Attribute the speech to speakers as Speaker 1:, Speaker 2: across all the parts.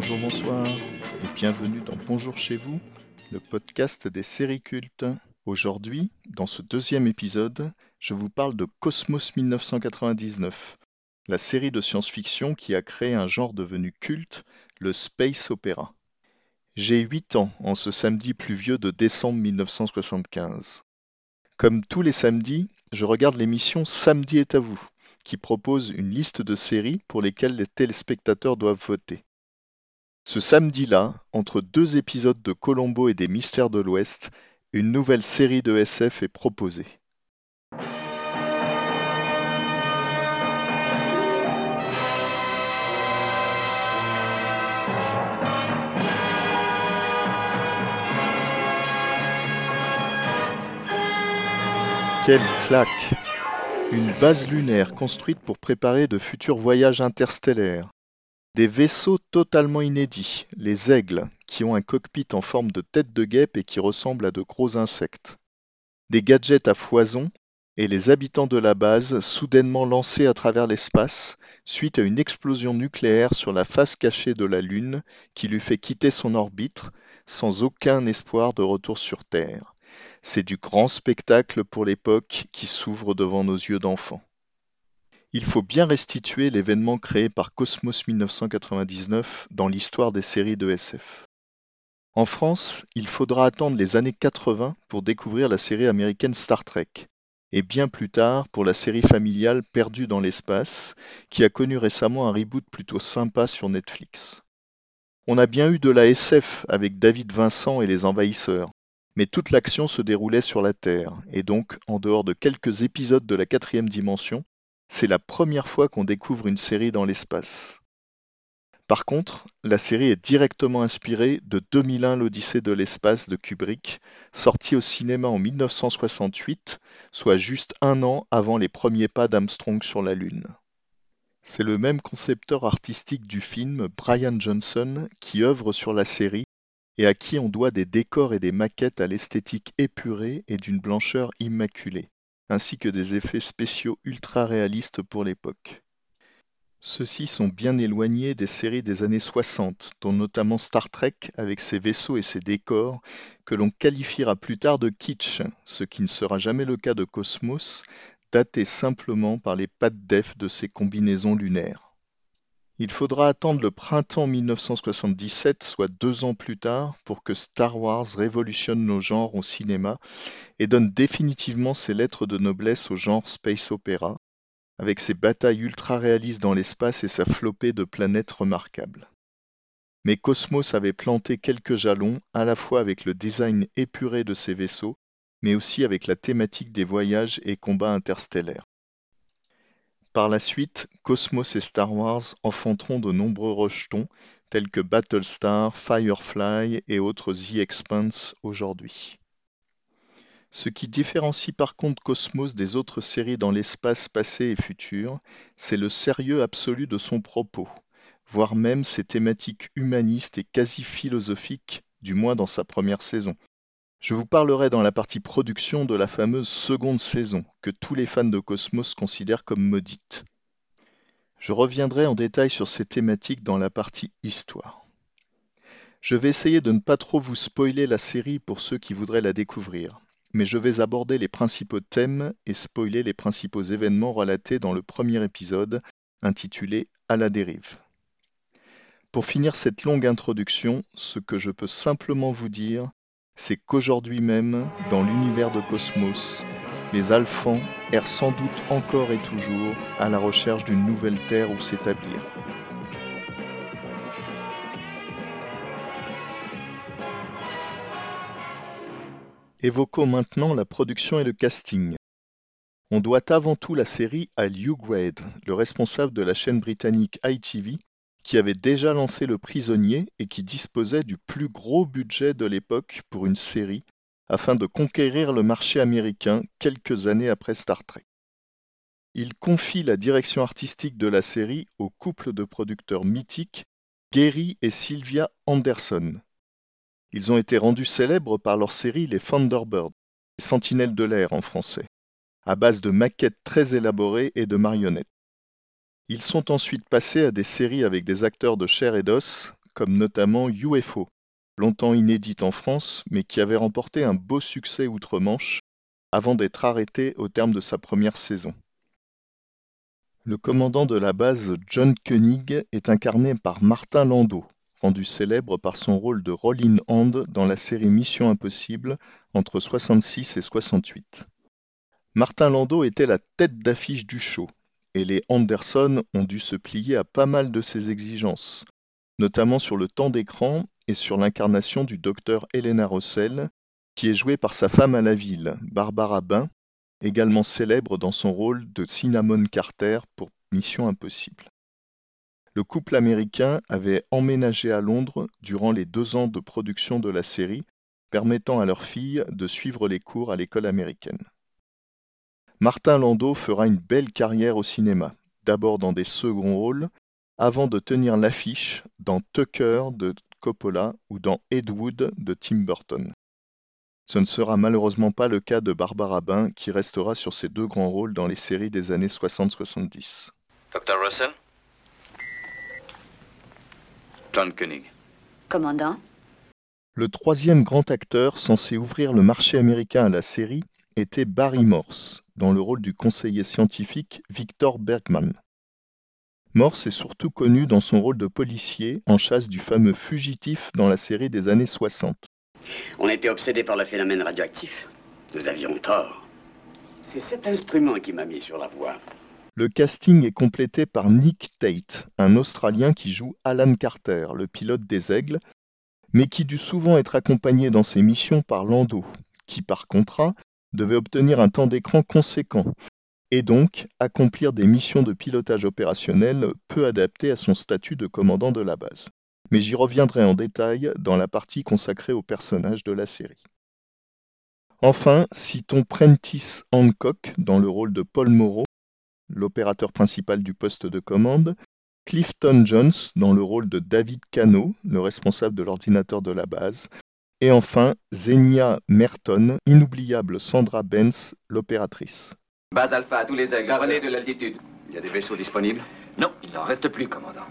Speaker 1: Bonjour, bonsoir et bienvenue dans Bonjour chez vous, le podcast des séries cultes. Aujourd'hui, dans ce deuxième épisode, je vous parle de Cosmos 1999, la série de science-fiction qui a créé un genre devenu culte, le space opera. J'ai 8 ans en ce samedi pluvieux de décembre 1975. Comme tous les samedis, je regarde l'émission Samedi est à vous, qui propose une liste de séries pour lesquelles les téléspectateurs doivent voter. Ce samedi-là, entre deux épisodes de Colombo et des Mystères de l'Ouest, une nouvelle série de SF est proposée. Quelle claque Une base lunaire construite pour préparer de futurs voyages interstellaires. Des vaisseaux totalement inédits, les aigles, qui ont un cockpit en forme de tête de guêpe et qui ressemblent à de gros insectes. Des gadgets à foison et les habitants de la base soudainement lancés à travers l'espace suite à une explosion nucléaire sur la face cachée de la Lune qui lui fait quitter son orbite sans aucun espoir de retour sur Terre. C'est du grand spectacle pour l'époque qui s'ouvre devant nos yeux d'enfants. Il faut bien restituer l'événement créé par Cosmos 1999 dans l'histoire des séries de SF. En France, il faudra attendre les années 80 pour découvrir la série américaine Star Trek, et bien plus tard pour la série familiale Perdue dans l'espace, qui a connu récemment un reboot plutôt sympa sur Netflix. On a bien eu de la SF avec David Vincent et les Envahisseurs, mais toute l'action se déroulait sur la Terre, et donc, en dehors de quelques épisodes de la quatrième dimension, c'est la première fois qu'on découvre une série dans l'espace. Par contre, la série est directement inspirée de 2001 l'Odyssée de l'espace de Kubrick, sorti au cinéma en 1968, soit juste un an avant les premiers pas d'Armstrong sur la Lune. C'est le même concepteur artistique du film, Brian Johnson, qui œuvre sur la série et à qui on doit des décors et des maquettes à l'esthétique épurée et d'une blancheur immaculée, ainsi que des effets spéciaux ultra réalistes pour l'époque. Ceux-ci sont bien éloignés des séries des années 60, dont notamment Star Trek avec ses vaisseaux et ses décors, que l'on qualifiera plus tard de kitsch, ce qui ne sera jamais le cas de Cosmos, daté simplement par les pattes def de ses combinaisons lunaires. Il faudra attendre le printemps 1977, soit deux ans plus tard, pour que Star Wars révolutionne nos genres au cinéma et donne définitivement ses lettres de noblesse au genre space opera, avec ses batailles ultra réalistes dans l'espace et sa flopée de planètes remarquables. Mais Cosmos avait planté quelques jalons, à la fois avec le design épuré de ses vaisseaux, mais aussi avec la thématique des voyages et combats interstellaires. Par la suite, Cosmos et Star Wars enfanteront de nombreux rejetons tels que Battlestar, Firefly et autres The Expanse aujourd'hui. Ce qui différencie par contre Cosmos des autres séries dans l'espace passé et futur, c'est le sérieux absolu de son propos, voire même ses thématiques humanistes et quasi philosophiques, du moins dans sa première saison. Je vous parlerai dans la partie production de la fameuse seconde saison, que tous les fans de Cosmos considèrent comme maudite. Je reviendrai en détail sur ces thématiques dans la partie histoire. Je vais essayer de ne pas trop vous spoiler la série pour ceux qui voudraient la découvrir, mais je vais aborder les principaux thèmes et spoiler les principaux événements relatés dans le premier épisode, intitulé À la dérive. Pour finir cette longue introduction, ce que je peux simplement vous dire, c'est qu'aujourd'hui même, dans l'univers de Cosmos, les Alphans errent sans doute encore et toujours à la recherche d'une nouvelle terre où s'établir. Évoquons maintenant la production et le casting. On doit avant tout la série à Lew Grade, le responsable de la chaîne britannique ITV, qui avait déjà lancé Le Prisonnier et qui disposait du plus gros budget de l'époque pour une série afin de conquérir le marché américain quelques années après Star Trek. Il confie la direction artistique de la série au couple de producteurs mythiques Gary et Sylvia Anderson. Ils ont été rendus célèbres par leur série Les Thunderbirds, les Sentinelles de l'air en français, à base de maquettes très élaborées et de marionnettes. Ils sont ensuite passés à des séries avec des acteurs de chair et d'os, comme notamment UFO, longtemps inédite en France, mais qui avait remporté un beau succès outre-Manche avant d'être arrêté au terme de sa première saison. Le commandant de la base John Koenig est incarné par Martin Landau, rendu célèbre par son rôle de Rolling Hand dans la série Mission Impossible entre 66 et 68. Martin Landau était la tête d'affiche du show, et les Anderson ont dû se plier à pas mal de ses exigences, notamment sur le temps d'écran et sur l'incarnation du docteur Helena Rossell, qui est jouée par sa femme à la ville, Barbara Bain, également célèbre dans son rôle de Cinnamon Carter pour Mission Impossible. Le couple américain avait emménagé à Londres durant les deux ans de production de la série, permettant à leur fille de suivre les cours à l'école américaine. Martin Landau fera une belle carrière au cinéma, d'abord dans des seconds rôles, avant de tenir l'affiche dans Tucker de Coppola ou dans Ed Wood de Tim Burton. Ce ne sera malheureusement pas le cas de Barbara Bain qui restera sur ses deux grands rôles dans les séries des années 60-70.
Speaker 2: Dr. Russell? John Koenig.
Speaker 3: Commandant?
Speaker 1: Le troisième grand acteur censé ouvrir le marché américain à la série était Barry Morse, dans le rôle du conseiller scientifique Victor Bergman. Morse est surtout connu dans son rôle de policier en chasse du fameux fugitif dans la série des années 60.
Speaker 4: On était obsédé par le phénomène radioactif. Nous avions tort. C'est cet instrument qui m'a mis sur la voie.
Speaker 1: Le casting est complété par Nick Tate, un Australien qui joue Alan Carter, le pilote des Aigles, mais qui dut souvent être accompagné dans ses missions par Lando, qui par contrat devait obtenir un temps d'écran conséquent et donc accomplir des missions de pilotage opérationnel peu adaptées à son statut de commandant de la base. Mais j'y reviendrai en détail dans la partie consacrée aux personnages de la série. Enfin, citons Prentice Hancock dans le rôle de Paul Moreau, l'opérateur principal du poste de commande, Clifton Jones dans le rôle de David Cano, le responsable de l'ordinateur de la base, et enfin, Zenia Merton, inoubliable Sandra Benz, l'opératrice.
Speaker 5: Base Alpha à tous les aigles, prenez de l'altitude.
Speaker 2: Il y a des vaisseaux disponibles
Speaker 5: Non, il n'en reste plus, commandant.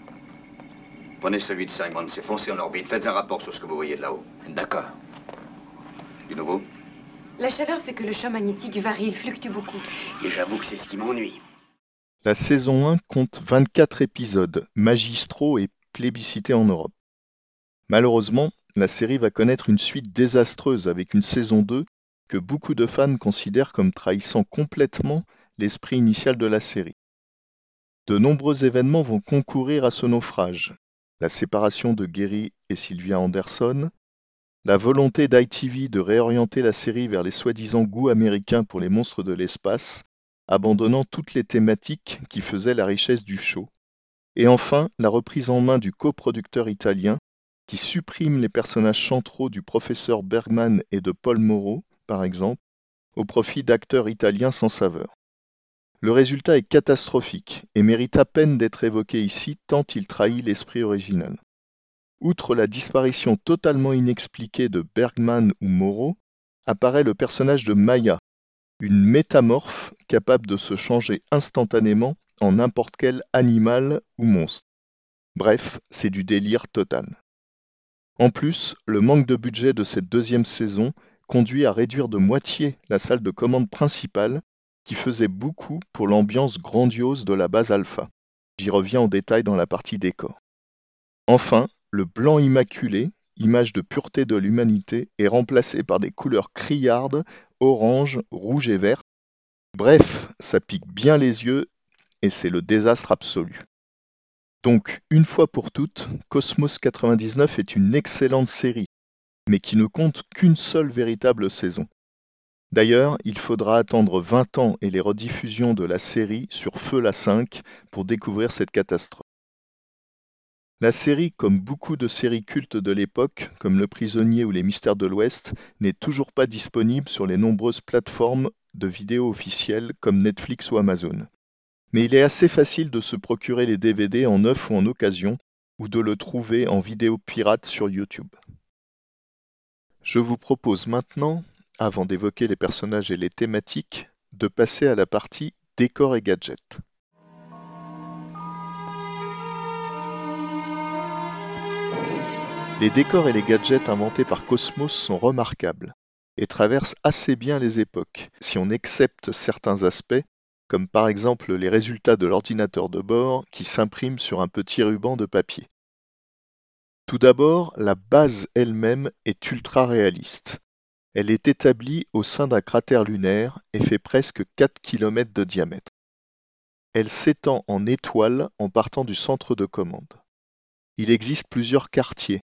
Speaker 2: Prenez celui de Simon, c'est foncé en orbite. Faites un rapport sur ce que vous voyez de là-haut.
Speaker 5: D'accord.
Speaker 2: Du nouveau
Speaker 6: La chaleur fait que le champ magnétique varie, il fluctue beaucoup.
Speaker 4: Et j'avoue que c'est ce qui m'ennuie.
Speaker 1: La saison 1 compte 24 épisodes, magistraux et plébiscités en Europe. Malheureusement, la série va connaître une suite désastreuse avec une saison 2 que beaucoup de fans considèrent comme trahissant complètement l'esprit initial de la série. De nombreux événements vont concourir à ce naufrage. La séparation de Gary et Sylvia Anderson, la volonté d'ITV de réorienter la série vers les soi-disant goûts américains pour les monstres de l'espace, abandonnant toutes les thématiques qui faisaient la richesse du show, et enfin la reprise en main du coproducteur italien qui supprime les personnages centraux du professeur Bergman et de Paul Moreau, par exemple, au profit d'acteurs italiens sans saveur. Le résultat est catastrophique et mérite à peine d'être évoqué ici tant il trahit l'esprit original. Outre la disparition totalement inexpliquée de Bergman ou Moreau, apparaît le personnage de Maya, une métamorphe capable de se changer instantanément en n'importe quel animal ou monstre. Bref, c'est du délire total. En plus, le manque de budget de cette deuxième saison conduit à réduire de moitié la salle de commande principale qui faisait beaucoup pour l'ambiance grandiose de la base alpha. J'y reviens en détail dans la partie décor. Enfin, le blanc immaculé, image de pureté de l'humanité, est remplacé par des couleurs criardes, orange, rouge et vert. Bref, ça pique bien les yeux et c'est le désastre absolu. Donc, une fois pour toutes, Cosmos 99 est une excellente série, mais qui ne compte qu'une seule véritable saison. D'ailleurs, il faudra attendre 20 ans et les rediffusions de la série sur Feu la 5 pour découvrir cette catastrophe. La série, comme beaucoup de séries cultes de l'époque, comme Le Prisonnier ou Les Mystères de l'Ouest, n'est toujours pas disponible sur les nombreuses plateformes de vidéos officielles comme Netflix ou Amazon mais il est assez facile de se procurer les DVD en neuf ou en occasion, ou de le trouver en vidéo pirate sur YouTube. Je vous propose maintenant, avant d'évoquer les personnages et les thématiques, de passer à la partie décors et gadgets. Les décors et les gadgets inventés par Cosmos sont remarquables et traversent assez bien les époques, si on accepte certains aspects, comme par exemple les résultats de l'ordinateur de bord qui s'impriment sur un petit ruban de papier. Tout d'abord, la base elle-même est ultra réaliste. Elle est établie au sein d'un cratère lunaire et fait presque 4 km de diamètre. Elle s'étend en étoile en partant du centre de commande. Il existe plusieurs quartiers,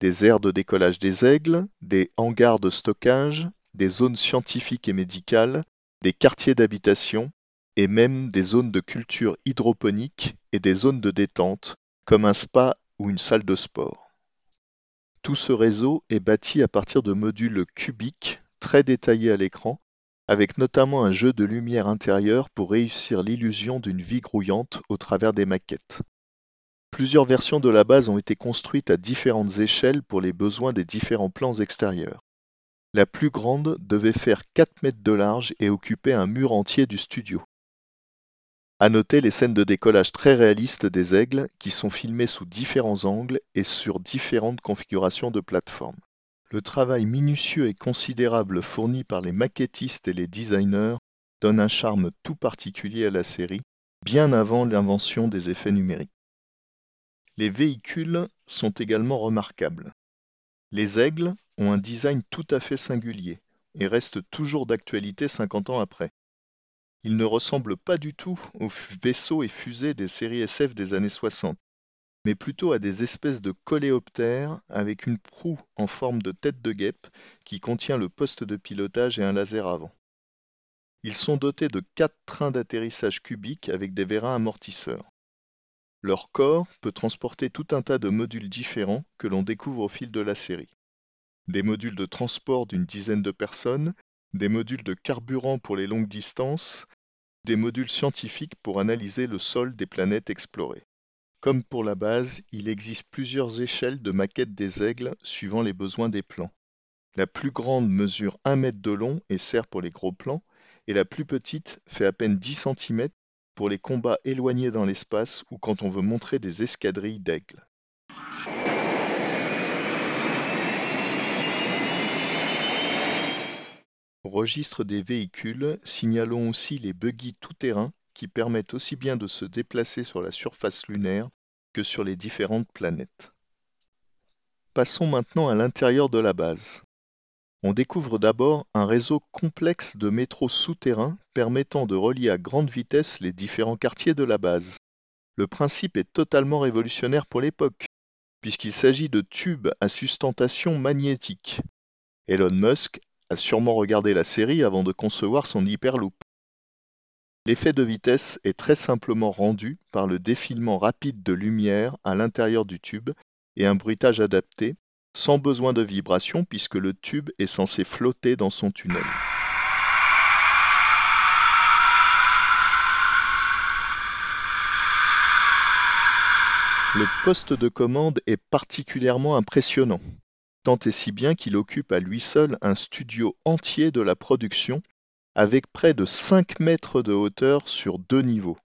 Speaker 1: des aires de décollage des aigles, des hangars de stockage, des zones scientifiques et médicales, des quartiers d'habitation et même des zones de culture hydroponique et des zones de détente, comme un spa ou une salle de sport. Tout ce réseau est bâti à partir de modules cubiques très détaillés à l'écran, avec notamment un jeu de lumière intérieure pour réussir l'illusion d'une vie grouillante au travers des maquettes. Plusieurs versions de la base ont été construites à différentes échelles pour les besoins des différents plans extérieurs. La plus grande devait faire 4 mètres de large et occuper un mur entier du studio. À noter les scènes de décollage très réalistes des aigles qui sont filmées sous différents angles et sur différentes configurations de plateformes. Le travail minutieux et considérable fourni par les maquettistes et les designers donne un charme tout particulier à la série, bien avant l'invention des effets numériques. Les véhicules sont également remarquables. Les aigles ont un design tout à fait singulier et restent toujours d'actualité 50 ans après. Ils ne ressemblent pas du tout aux vaisseaux et fusées des séries SF des années 60, mais plutôt à des espèces de coléoptères avec une proue en forme de tête de guêpe qui contient le poste de pilotage et un laser avant. Ils sont dotés de quatre trains d'atterrissage cubiques avec des vérins amortisseurs. Leur corps peut transporter tout un tas de modules différents que l'on découvre au fil de la série. Des modules de transport d'une dizaine de personnes, des modules de carburant pour les longues distances, des modules scientifiques pour analyser le sol des planètes explorées. Comme pour la base, il existe plusieurs échelles de maquettes des aigles suivant les besoins des plans. La plus grande mesure 1 mètre de long et sert pour les gros plans, et la plus petite fait à peine 10 cm pour les combats éloignés dans l'espace ou quand on veut montrer des escadrilles d'aigles. Au registre des véhicules, signalons aussi les buggy tout-terrain qui permettent aussi bien de se déplacer sur la surface lunaire que sur les différentes planètes. Passons maintenant à l'intérieur de la base. On découvre d'abord un réseau complexe de métros souterrains permettant de relier à grande vitesse les différents quartiers de la base. Le principe est totalement révolutionnaire pour l'époque, puisqu'il s'agit de tubes à sustentation magnétique. Elon Musk sûrement regardé la série avant de concevoir son Hyperloop. L'effet de vitesse est très simplement rendu par le défilement rapide de lumière à l'intérieur du tube et un bruitage adapté, sans besoin de vibration puisque le tube est censé flotter dans son tunnel. Le poste de commande est particulièrement impressionnant, tant et si bien qu'il occupe à lui seul un studio entier de la production, avec près de 5 mètres de hauteur sur deux niveaux.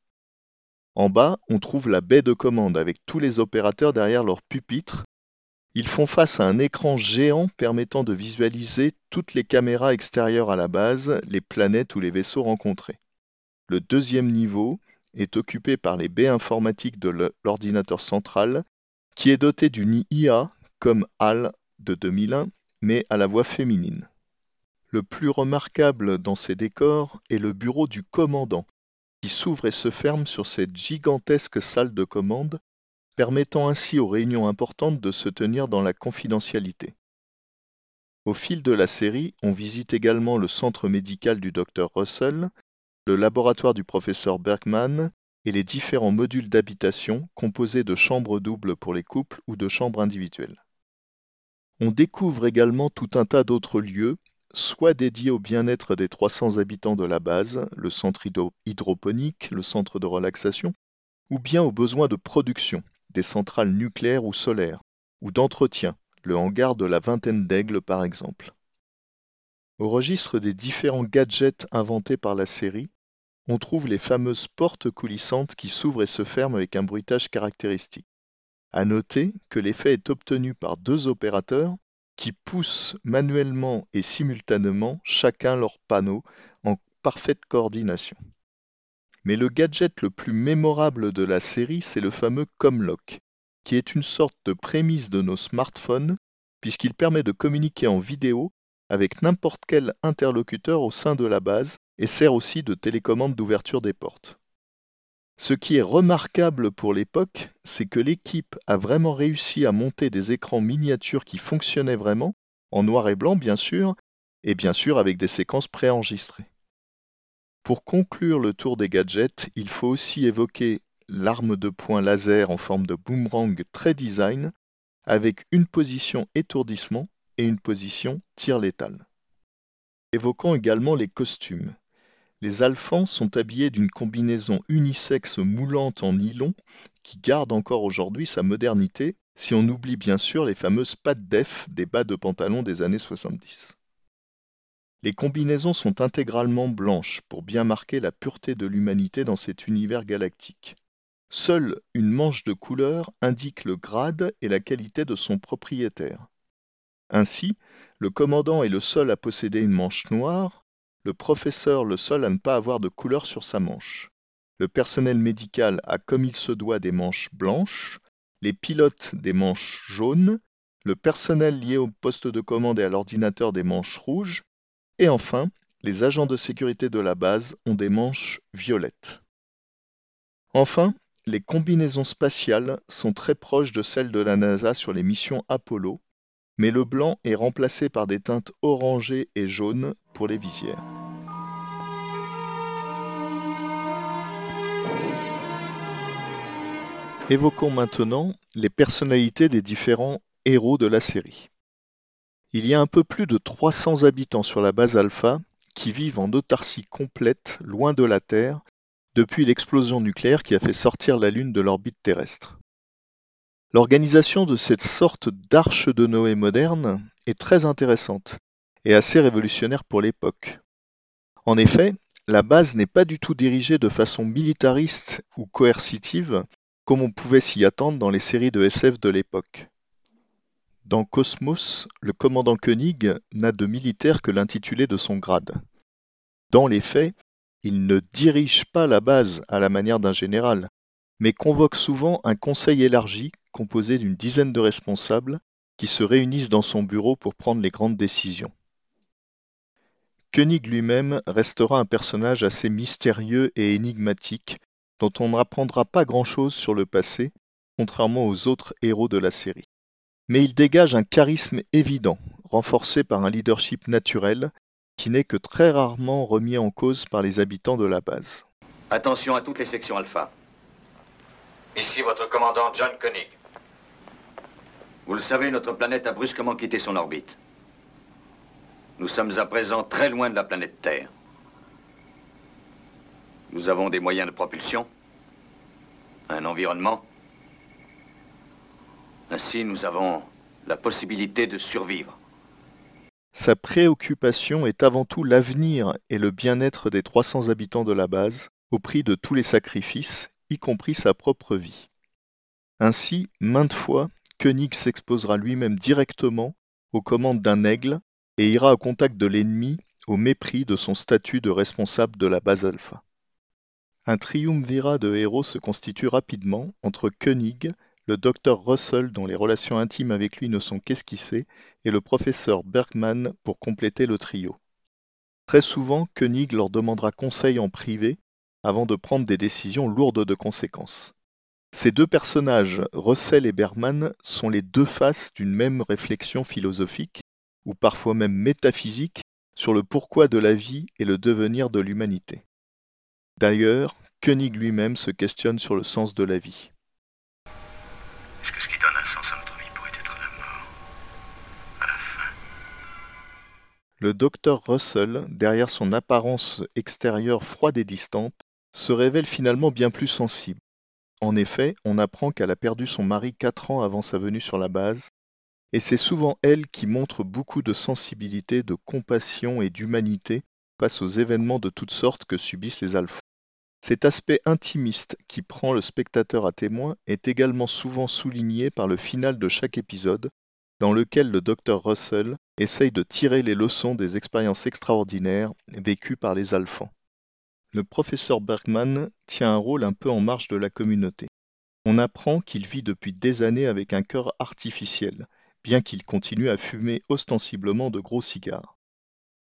Speaker 1: En bas, on trouve la baie de commande avec tous les opérateurs derrière leur pupitre ils font face à un écran géant permettant de visualiser toutes les caméras extérieures à la base, les planètes ou les vaisseaux rencontrés. Le deuxième niveau est occupé par les baies informatiques de l'ordinateur central, qui est doté d'une IA comme HAL de 2001, mais à la voix féminine. Le plus remarquable dans ces décors est le bureau du commandant, qui s'ouvre et se ferme sur cette gigantesque salle de commande permettant ainsi aux réunions importantes de se tenir dans la confidentialité. Au fil de la série, on visite également le centre médical du Dr Russell, le laboratoire du professeur Bergman et les différents modules d'habitation composés de chambres doubles pour les couples ou de chambres individuelles. On découvre également tout un tas d'autres lieux, soit dédiés au bien-être des 300 habitants de la base, le centre hydroponique, le centre de relaxation, ou bien aux besoins de production, des centrales nucléaires ou solaires, ou d'entretien, le hangar de la vingtaine d'aigles par exemple. Au registre des différents gadgets inventés par la série, on trouve les fameuses portes coulissantes qui s'ouvrent et se ferment avec un bruitage caractéristique. À noter que l'effet est obtenu par deux opérateurs qui poussent manuellement et simultanément chacun leur panneau en parfaite coordination. Mais le gadget le plus mémorable de la série, c'est le fameux Comlock, qui est une sorte de prémisse de nos smartphones, puisqu'il permet de communiquer en vidéo avec n'importe quel interlocuteur au sein de la base et sert aussi de télécommande d'ouverture des portes. Ce qui est remarquable pour l'époque, c'est que l'équipe a vraiment réussi à monter des écrans miniatures qui fonctionnaient vraiment, en noir et blanc bien sûr, et bien sûr avec des séquences préenregistrées. Pour conclure le tour des gadgets, il faut aussi évoquer l'arme de poing laser en forme de boomerang très design, avec une position étourdissement et une position tir létal. Évoquons également les costumes. Les alphans sont habillés d'une combinaison unisexe moulante en nylon qui garde encore aujourd'hui sa modernité si on oublie bien sûr les fameuses pattes def des bas de pantalon des années 70. Les combinaisons sont intégralement blanches pour bien marquer la pureté de l'humanité dans cet univers galactique. Seule une manche de couleur indique le grade et la qualité de son propriétaire. Ainsi, le commandant est le seul à posséder une manche noire, le professeur le seul à ne pas avoir de couleur sur sa manche. Le personnel médical a comme il se doit des manches blanches, les pilotes des manches jaunes, le personnel lié au poste de commande et à l'ordinateur des manches rouges, et enfin, les agents de sécurité de la base ont des manches violettes. Enfin, les combinaisons spatiales sont très proches de celles de la NASA sur les missions Apollo, mais le blanc est remplacé par des teintes orangées et jaunes les visières. Évoquons maintenant les personnalités des différents héros de la série. Il y a un peu plus de 300 habitants sur la base Alpha qui vivent en autarcie complète, loin de la Terre, depuis l'explosion nucléaire qui a fait sortir la Lune de l'orbite terrestre. L'organisation de cette sorte d'arche de Noé moderne est très intéressante et assez révolutionnaire pour l'époque. En effet, la base n'est pas du tout dirigée de façon militariste ou coercitive, comme on pouvait s'y attendre dans les séries de SF de l'époque. Dans Cosmos, le commandant Koenig n'a de militaire que l'intitulé de son grade. Dans les faits, il ne dirige pas la base à la manière d'un général, mais convoque souvent un conseil élargi composé d'une dizaine de responsables qui se réunissent dans son bureau pour prendre les grandes décisions. Koenig lui-même restera un personnage assez mystérieux et énigmatique dont on n'apprendra pas grand-chose sur le passé, contrairement aux autres héros de la série mais il dégage un charisme évident, renforcé par un leadership naturel qui n'est que très rarement remis en cause par les habitants de la base.
Speaker 2: Attention à toutes les sections alpha. Ici votre commandant John Koenig. Vous le savez, notre planète a brusquement quitté son orbite. Nous sommes à présent très loin de la planète Terre. Nous avons des moyens de propulsion, un environnement, ainsi, nous avons la possibilité de survivre.
Speaker 1: Sa préoccupation est avant tout l'avenir et le bien-être des 300 habitants de la base, au prix de tous les sacrifices, y compris sa propre vie. Ainsi, maintes fois, Koenig s'exposera lui-même directement aux commandes d'un aigle et ira au contact de l'ennemi au mépris de son statut de responsable de la base alpha. Un triumvirat de héros se constitue rapidement entre Koenig, le docteur Russell dont les relations intimes avec lui ne sont qu'esquissées, et le professeur Bergman pour compléter le trio. Très souvent, Koenig leur demandera conseil en privé avant de prendre des décisions lourdes de conséquences. Ces deux personnages, Russell et Bergman, sont les deux faces d'une même réflexion philosophique, ou parfois même métaphysique, sur le pourquoi de la vie et le devenir de l'humanité. D'ailleurs, Koenig lui-même se questionne sur le sens de la vie.
Speaker 3: Est-ce que ce qui donne un sens à notre vie pourrait être la mort À la fin?
Speaker 1: Le docteur Russell, derrière son apparence extérieure froide et distante, se révèle finalement bien plus sensible. En effet, on apprend qu'elle a perdu son mari quatre ans avant sa venue sur la base, et c'est souvent elle qui montre beaucoup de sensibilité, de compassion et d'humanité face aux événements de toutes sortes que subissent les alphas. Cet aspect intimiste qui prend le spectateur à témoin est également souvent souligné par le final de chaque épisode, dans lequel le docteur Russell essaye de tirer les leçons des expériences extraordinaires vécues par les Alphans. Le professeur Bergman tient un rôle un peu en marge de la communauté. On apprend qu'il vit depuis des années avec un cœur artificiel, bien qu'il continue à fumer ostensiblement de gros cigares.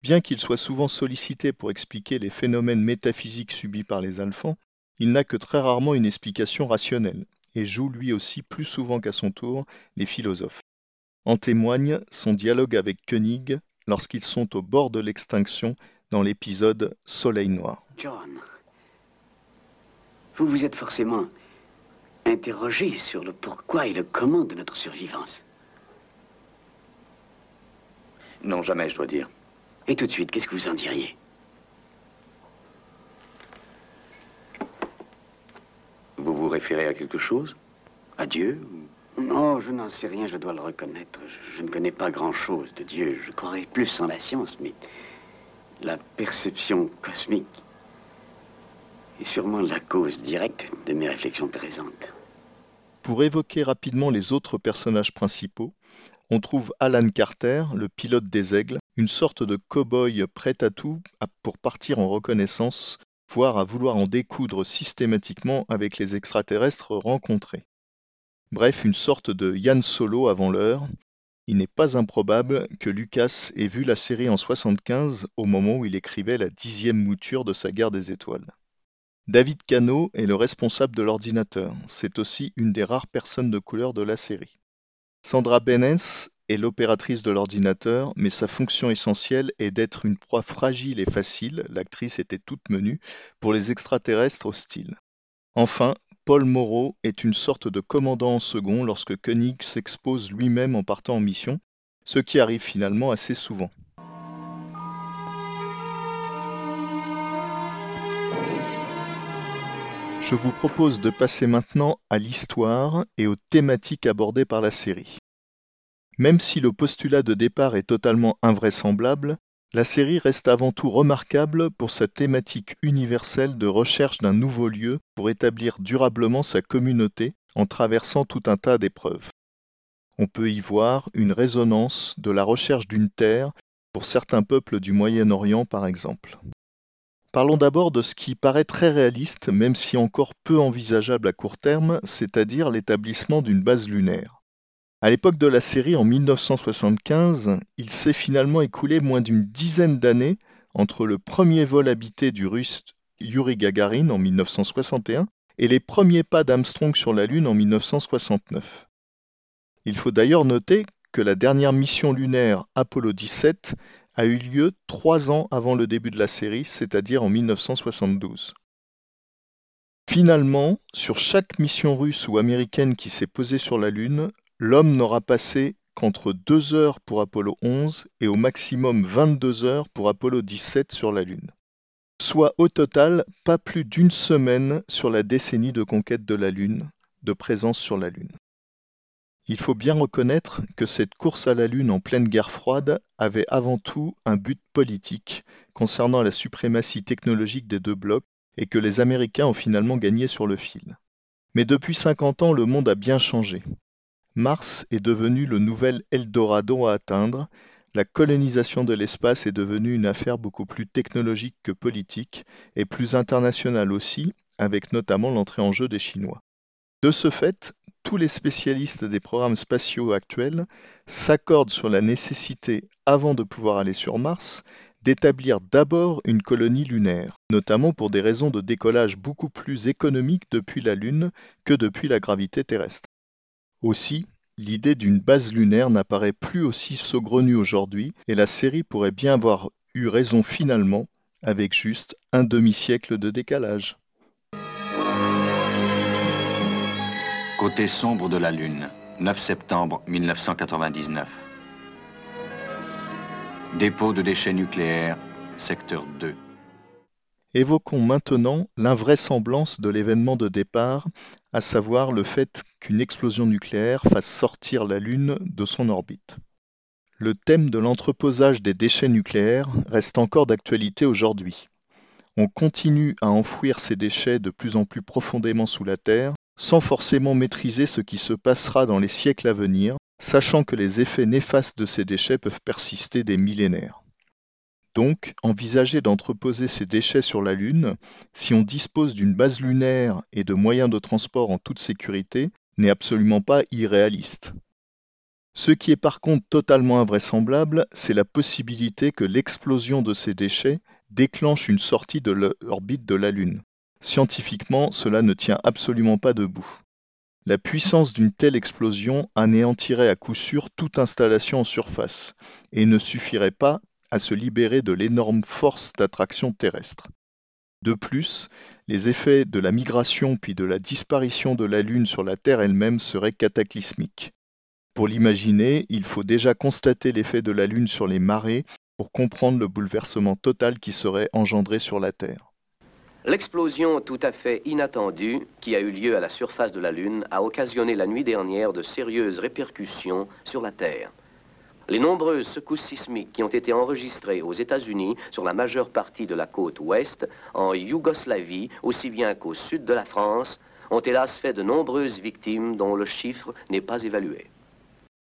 Speaker 1: Bien qu'il soit souvent sollicité pour expliquer les phénomènes métaphysiques subis par les alphans, il n'a que très rarement une explication rationnelle, et joue lui aussi plus souvent qu'à son tour les philosophes. En témoigne son dialogue avec Koenig lorsqu'ils sont au bord de l'extinction dans l'épisode Soleil Noir.
Speaker 4: John, vous vous êtes forcément interrogé sur le pourquoi et le comment de notre survivance.
Speaker 2: Non, jamais, je dois dire.
Speaker 4: Et tout de suite, qu'est-ce que vous en diriez?
Speaker 2: Vous vous référez à quelque chose? À Dieu
Speaker 4: Non, je n'en sais rien, je dois le reconnaître. Je, je ne connais pas grand-chose de Dieu. Je croirais plus en la science, mais la perception cosmique est sûrement la cause directe de mes réflexions présentes.
Speaker 1: Pour évoquer rapidement les autres personnages principaux, on trouve Alan Carter, le pilote des aigles, une sorte de cow-boy prêt à tout pour partir en reconnaissance, voire à vouloir en découdre systématiquement avec les extraterrestres rencontrés. Bref, une sorte de Yann Solo avant l'heure. Il n'est pas improbable que Lucas ait vu la série en 75 au moment où il écrivait la dixième mouture de sa guerre des étoiles. David Cano est le responsable de l'ordinateur. C'est aussi une des rares personnes de couleur de la série. Sandra Benes est l'opératrice de l'ordinateur, mais sa fonction essentielle est d'être une proie fragile et facile, l'actrice était toute menue, pour les extraterrestres hostiles. Enfin, Paul Moreau est une sorte de commandant en second lorsque Koenig s'expose lui-même en partant en mission, ce qui arrive finalement assez souvent. Je vous propose de passer maintenant à l'histoire et aux thématiques abordées par la série. Même si le postulat de départ est totalement invraisemblable, la série reste avant tout remarquable pour sa thématique universelle de recherche d'un nouveau lieu pour établir durablement sa communauté en traversant tout un tas d'épreuves. On peut y voir une résonance de la recherche d'une terre pour certains peuples du Moyen-Orient par exemple. Parlons d'abord de ce qui paraît très réaliste, même si encore peu envisageable à court terme, c'est-à-dire l'établissement d'une base lunaire. À l'époque de la série, en 1975, il s'est finalement écoulé moins d'une dizaine d'années entre le premier vol habité du russe Yuri Gagarin en 1961 et les premiers pas d'Armstrong sur la Lune en 1969. Il faut d'ailleurs noter que la dernière mission lunaire Apollo 17 a eu lieu trois ans avant le début de la série, c'est-à-dire en 1972. Finalement, sur chaque mission russe ou américaine qui s'est posée sur la Lune, l'homme n'aura passé qu'entre 2 heures pour Apollo 11 et au maximum 22 heures pour Apollo 17 sur la Lune. Soit au total pas plus d'une semaine sur la décennie de conquête de la Lune, de présence sur la Lune. Il faut bien reconnaître que cette course à la Lune en pleine guerre froide avait avant tout un but politique concernant la suprématie technologique des deux blocs et que les Américains ont finalement gagné sur le fil. Mais depuis 50 ans, le monde a bien changé. Mars est devenu le nouvel Eldorado à atteindre, la colonisation de l'espace est devenue une affaire beaucoup plus technologique que politique et plus internationale aussi, avec notamment l'entrée en jeu des Chinois. De ce fait, tous les spécialistes des programmes spatiaux actuels s'accordent sur la nécessité, avant de pouvoir aller sur Mars, d'établir d'abord une colonie lunaire, notamment pour des raisons de décollage beaucoup plus économiques depuis la Lune que depuis la gravité terrestre. Aussi, l'idée d'une base lunaire n'apparaît plus aussi saugrenue aujourd'hui et la série pourrait bien avoir eu raison finalement avec juste un demi-siècle de décalage.
Speaker 2: Côté sombre de la Lune, 9 septembre 1999. Dépôt de déchets nucléaires, secteur 2.
Speaker 1: Évoquons maintenant l'invraisemblance de l'événement de départ, à savoir le fait qu'une explosion nucléaire fasse sortir la Lune de son orbite. Le thème de l'entreposage des déchets nucléaires reste encore d'actualité aujourd'hui. on continue à enfouir ces déchets de plus en plus profondément sous la terre, sans forcément maîtriser ce qui se passera dans les siècles à venir, sachant que les effets néfastes de ces déchets peuvent persister des millénaires. Donc, envisager d'entreposer ces déchets sur la Lune, si on dispose d'une base lunaire et de moyens de transport en toute sécurité, n'est absolument pas irréaliste. Ce qui est par contre totalement invraisemblable, c'est la possibilité que l'explosion de ces déchets déclenche une sortie de l'orbite de la Lune. Scientifiquement, cela ne tient absolument pas debout. La puissance d'une telle explosion anéantirait à coup sûr toute installation en surface et ne suffirait pas à se libérer de l'énorme force d'attraction terrestre. De plus, les effets de la migration puis de la disparition de la Lune sur la Terre elle-même seraient cataclysmiques. Pour l'imaginer, il faut déjà constater l'effet de la Lune sur les marées pour comprendre le bouleversement total qui serait engendré sur la Terre.
Speaker 7: L'explosion tout à fait inattendue qui a eu lieu à la surface de la Lune a occasionné la nuit dernière de sérieuses répercussions sur la Terre. Les nombreuses secousses sismiques qui ont été enregistrées aux États-Unis sur la majeure partie de la côte ouest, en Yougoslavie aussi bien qu'au sud de la France, ont hélas fait de nombreuses victimes dont le chiffre n'est pas évalué.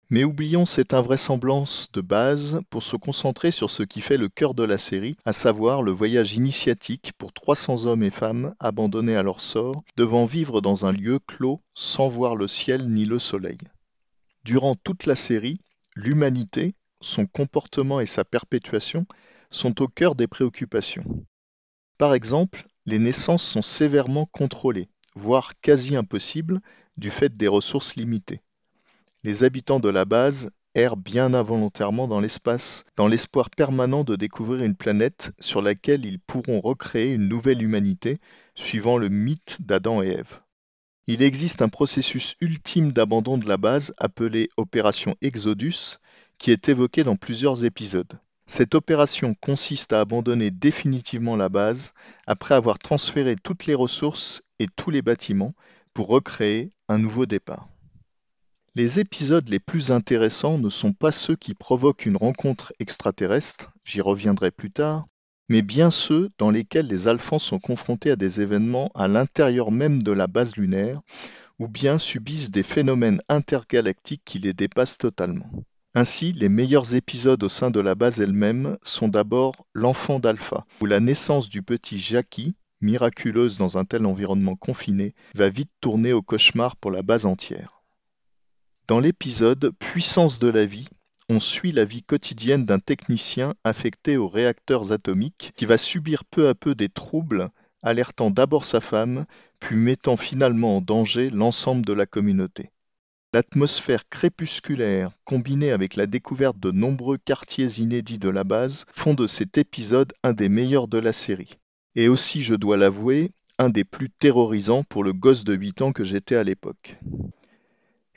Speaker 1: Mais oublions cette invraisemblance de base pour se concentrer sur ce qui fait le cœur de la série, à savoir le voyage initiatique pour 300 hommes et femmes abandonnés à leur sort, devant vivre dans un lieu clos sans voir le ciel ni le soleil. Durant toute la série, l'humanité, son comportement et sa perpétuation sont au cœur des préoccupations. Par exemple, les naissances sont sévèrement contrôlées, voire quasi impossibles, du fait des ressources limitées les habitants de la base errent bien involontairement dans l'espace, dans l'espoir permanent de découvrir une planète sur laquelle ils pourront recréer une nouvelle humanité, suivant le mythe d'Adam et Ève. Il existe un processus ultime d'abandon de la base appelé Opération Exodus, qui est évoqué dans plusieurs épisodes. Cette opération consiste à abandonner définitivement la base après avoir transféré toutes les ressources et tous les bâtiments pour recréer un nouveau départ. Les épisodes les plus intéressants ne sont pas ceux qui provoquent une rencontre extraterrestre, j'y reviendrai plus tard, mais bien ceux dans lesquels les alphans sont confrontés à des événements à l'intérieur même de la base lunaire, ou bien subissent des phénomènes intergalactiques qui les dépassent totalement. Ainsi, les meilleurs épisodes au sein de la base elle-même sont d'abord l'enfant d'Alpha, où la naissance du petit Jackie, miraculeuse dans un tel environnement confiné, va vite tourner au cauchemar pour la base entière. Dans l'épisode Puissance de la vie, on suit la vie quotidienne d'un technicien affecté aux réacteurs atomiques qui va subir peu à peu des troubles, alertant d'abord sa femme, puis mettant finalement en danger l'ensemble de la communauté. L'atmosphère crépusculaire, combinée avec la découverte de nombreux quartiers inédits de la base, font de cet épisode un des meilleurs de la série. Et aussi, je dois l'avouer, un des plus terrorisants pour le gosse de 8 ans que j'étais à l'époque.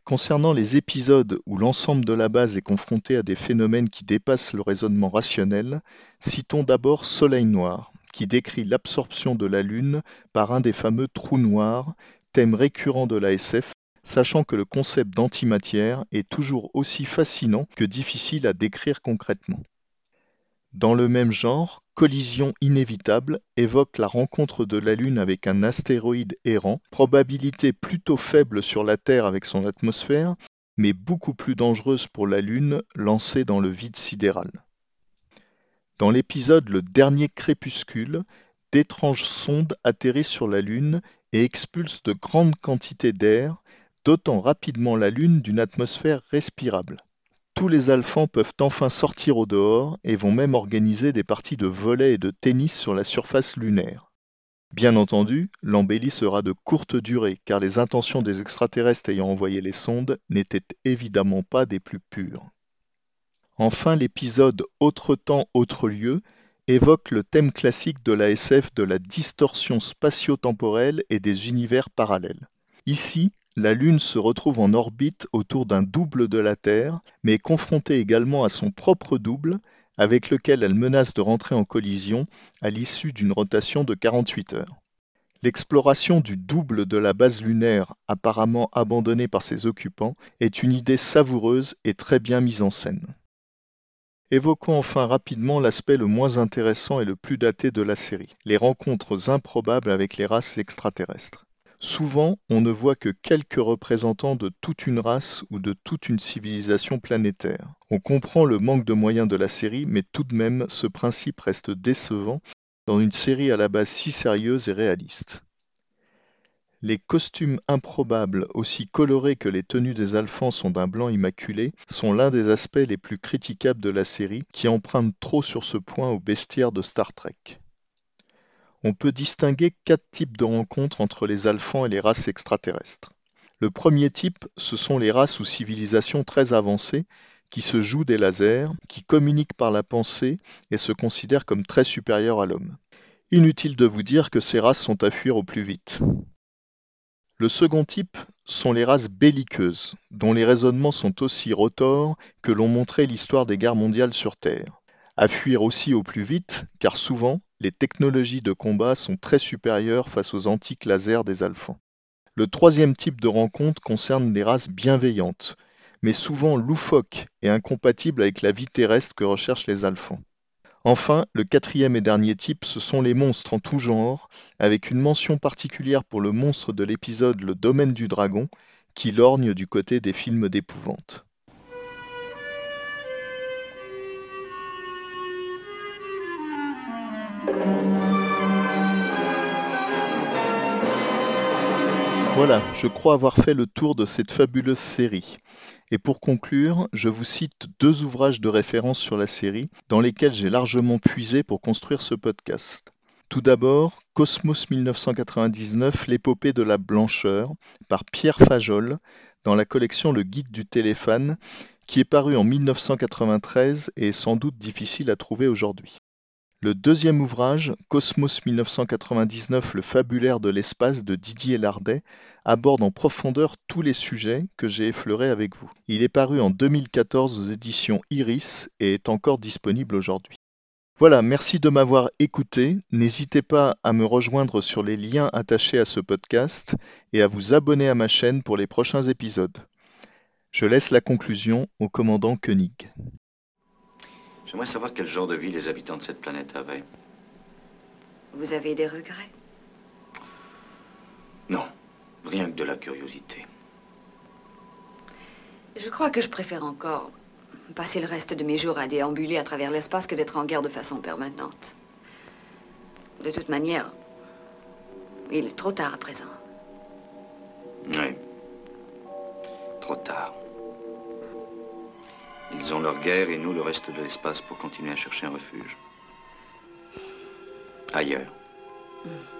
Speaker 1: Concernant les épisodes où l'ensemble de la base est confronté à des phénomènes qui dépassent le raisonnement rationnel, citons d'abord Soleil Noir, qui décrit l'absorption de la Lune par un des fameux trous noirs, thème récurrent de la SF, sachant que le concept d'antimatière est toujours aussi fascinant que difficile à décrire concrètement. Dans le même genre, Collision inévitable évoque la rencontre de la Lune avec un astéroïde errant, probabilité plutôt faible sur la Terre avec son atmosphère, mais beaucoup plus dangereuse pour la Lune lancée dans le vide sidéral. Dans l'épisode Le dernier crépuscule, d'étranges sondes atterrissent sur la Lune et expulsent de grandes quantités d'air, dotant rapidement la Lune d'une atmosphère respirable tous les alphans peuvent enfin sortir au dehors et vont même organiser des parties de volley et de tennis sur la surface lunaire. Bien entendu, l'embellie sera de courte durée car les intentions des extraterrestres ayant envoyé les sondes n'étaient évidemment pas des plus pures. Enfin, l'épisode Autre temps, autre lieu évoque le thème classique de la SF de la distorsion spatio-temporelle et des univers parallèles. Ici, la Lune se retrouve en orbite autour d'un double de la Terre, mais est confrontée également à son propre double, avec lequel elle menace de rentrer en collision à l'issue d'une rotation de 48 heures. L'exploration du double de la base lunaire, apparemment abandonnée par ses occupants, est une idée savoureuse et très bien mise en scène. Évoquons enfin rapidement l'aspect le moins intéressant et le plus daté de la série, les rencontres improbables avec les races extraterrestres. Souvent, on ne voit que quelques représentants de toute une race ou de toute une civilisation planétaire. On comprend le manque de moyens de la série, mais tout de même, ce principe reste décevant dans une série à la base si sérieuse et réaliste. Les costumes improbables, aussi colorés que les tenues des Alphans sont d'un blanc immaculé, sont l'un des aspects les plus critiquables de la série, qui emprunte trop sur ce point au bestiaire de Star Trek. On peut distinguer quatre types de rencontres entre les Alphans et les races extraterrestres. Le premier type, ce sont les races ou civilisations très avancées qui se jouent des lasers, qui communiquent par la pensée et se considèrent comme très supérieures à l'homme. Inutile de vous dire que ces races sont à fuir au plus vite. Le second type sont les races belliqueuses, dont les raisonnements sont aussi rotors que l'ont montré l'histoire des guerres mondiales sur Terre. À fuir aussi au plus vite, car souvent, les technologies de combat sont très supérieures face aux antiques lasers des Alphans. Le troisième type de rencontre concerne des races bienveillantes, mais souvent loufoques et incompatibles avec la vie terrestre que recherchent les Alphans. Enfin, le quatrième et dernier type, ce sont les monstres en tout genre, avec une mention particulière pour le monstre de l'épisode Le Domaine du Dragon, qui lorgne du côté des films d'épouvante. Voilà, je crois avoir fait le tour de cette fabuleuse série. Et pour conclure, je vous cite deux ouvrages de référence sur la série dans lesquels j'ai largement puisé pour construire ce podcast. Tout d'abord, Cosmos 1999, l'épopée de la blancheur, par Pierre Fajol, dans la collection Le Guide du téléphone, qui est paru en 1993 et est sans doute difficile à trouver aujourd'hui. Le deuxième ouvrage, Cosmos 1999, le fabulaire de l'espace de Didier Lardet, aborde en profondeur tous les sujets que j'ai effleurés avec vous. Il est paru en 2014 aux éditions Iris et est encore disponible aujourd'hui. Voilà, merci de m'avoir écouté. N'hésitez pas à me rejoindre sur les liens attachés à ce podcast et à vous abonner à ma chaîne pour les prochains épisodes. Je laisse la conclusion au commandant Koenig.
Speaker 2: J'aimerais savoir quel genre de vie les habitants de cette planète avaient.
Speaker 6: Vous avez des regrets?
Speaker 2: Non, rien que de la curiosité.
Speaker 6: Je crois que je préfère encore passer le reste de mes jours à déambuler à travers l'espace que d'être en guerre de façon permanente. De toute manière, il est trop tard à présent.
Speaker 2: Oui. Trop tard. Ils ont leur guerre et nous le reste de l'espace pour continuer à chercher un refuge. Ailleurs.
Speaker 6: Hmm.